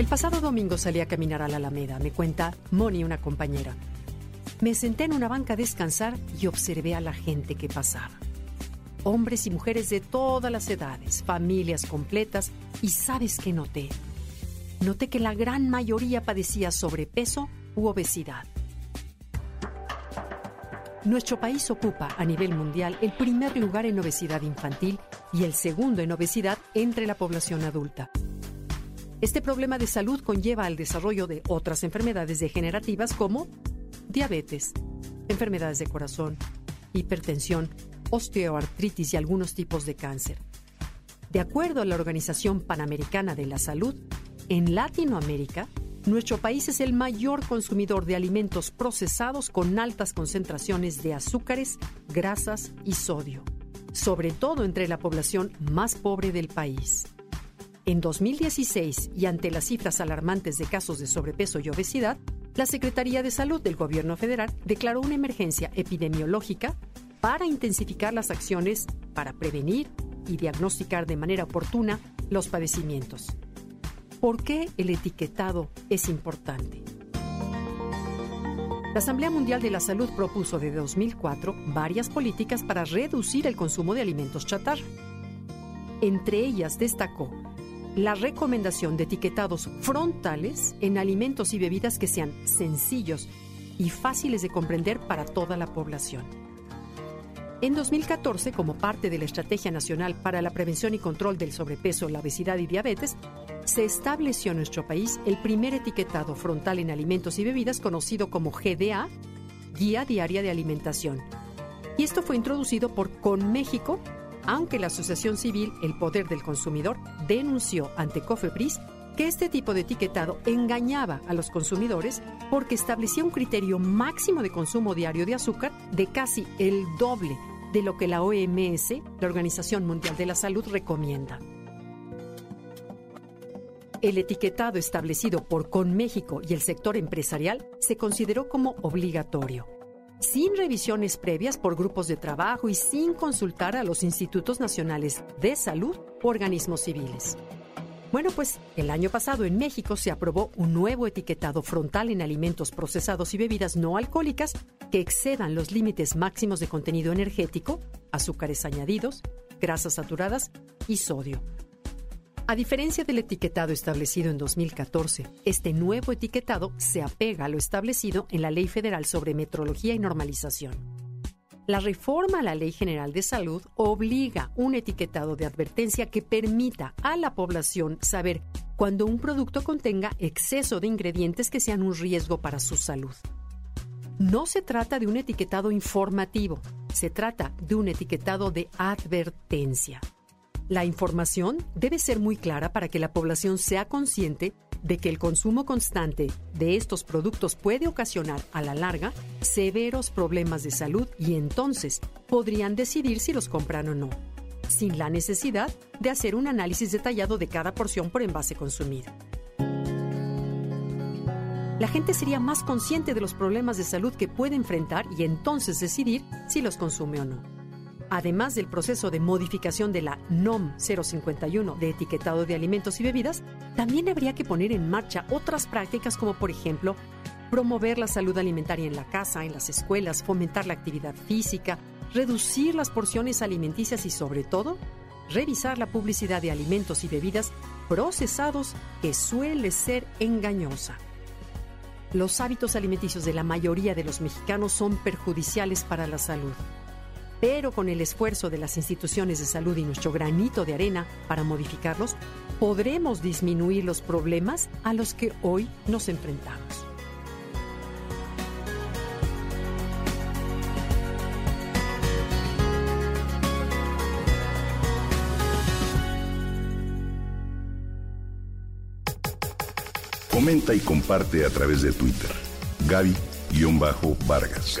El pasado domingo salí a caminar a la Alameda, me cuenta Moni, una compañera. Me senté en una banca a descansar y observé a la gente que pasaba. Hombres y mujeres de todas las edades, familias completas, y ¿sabes qué noté? Noté que la gran mayoría padecía sobrepeso u obesidad. Nuestro país ocupa a nivel mundial el primer lugar en obesidad infantil y el segundo en obesidad entre la población adulta. Este problema de salud conlleva al desarrollo de otras enfermedades degenerativas como diabetes, enfermedades de corazón, hipertensión, osteoartritis y algunos tipos de cáncer. De acuerdo a la Organización Panamericana de la Salud, en Latinoamérica, nuestro país es el mayor consumidor de alimentos procesados con altas concentraciones de azúcares, grasas y sodio, sobre todo entre la población más pobre del país. En 2016, y ante las cifras alarmantes de casos de sobrepeso y obesidad, la Secretaría de Salud del Gobierno federal declaró una emergencia epidemiológica para intensificar las acciones para prevenir y diagnosticar de manera oportuna los padecimientos. ¿Por qué el etiquetado es importante? La Asamblea Mundial de la Salud propuso desde 2004 varias políticas para reducir el consumo de alimentos chatarra. Entre ellas destacó la recomendación de etiquetados frontales en alimentos y bebidas que sean sencillos y fáciles de comprender para toda la población. En 2014, como parte de la Estrategia Nacional para la Prevención y Control del Sobrepeso, la Obesidad y Diabetes, se estableció en nuestro país el primer etiquetado frontal en alimentos y bebidas conocido como GDA, Guía Diaria de Alimentación. Y esto fue introducido por ConMéxico aunque la Asociación Civil El Poder del Consumidor denunció ante Cofepris que este tipo de etiquetado engañaba a los consumidores porque establecía un criterio máximo de consumo diario de azúcar de casi el doble de lo que la OMS, la Organización Mundial de la Salud, recomienda. El etiquetado establecido por ConMéxico y el sector empresarial se consideró como obligatorio sin revisiones previas por grupos de trabajo y sin consultar a los institutos nacionales de salud o organismos civiles. Bueno, pues el año pasado en México se aprobó un nuevo etiquetado frontal en alimentos procesados y bebidas no alcohólicas que excedan los límites máximos de contenido energético, azúcares añadidos, grasas saturadas y sodio a diferencia del etiquetado establecido en 2014, este nuevo etiquetado se apega a lo establecido en la Ley Federal sobre Metrología y Normalización. La reforma a la Ley General de Salud obliga un etiquetado de advertencia que permita a la población saber cuando un producto contenga exceso de ingredientes que sean un riesgo para su salud. No se trata de un etiquetado informativo, se trata de un etiquetado de advertencia. La información debe ser muy clara para que la población sea consciente de que el consumo constante de estos productos puede ocasionar a la larga severos problemas de salud y entonces podrían decidir si los compran o no, sin la necesidad de hacer un análisis detallado de cada porción por envase consumido. La gente sería más consciente de los problemas de salud que puede enfrentar y entonces decidir si los consume o no además del proceso de modificación de la NOM 051 de etiquetado de alimentos y bebidas, también habría que poner en marcha otras prácticas como por ejemplo promover la salud alimentaria en la casa, en las escuelas, fomentar la actividad física, reducir las porciones alimenticias y sobre todo, revisar la publicidad de alimentos y bebidas procesados que suele ser engañosa. Los hábitos alimenticios de la mayoría de los mexicanos son perjudiciales para la salud pero con el esfuerzo de las instituciones de salud y nuestro granito de arena para modificarlos, podremos disminuir los problemas a los que hoy nos enfrentamos. Comenta y comparte a través de Twitter. Gaby-Vargas.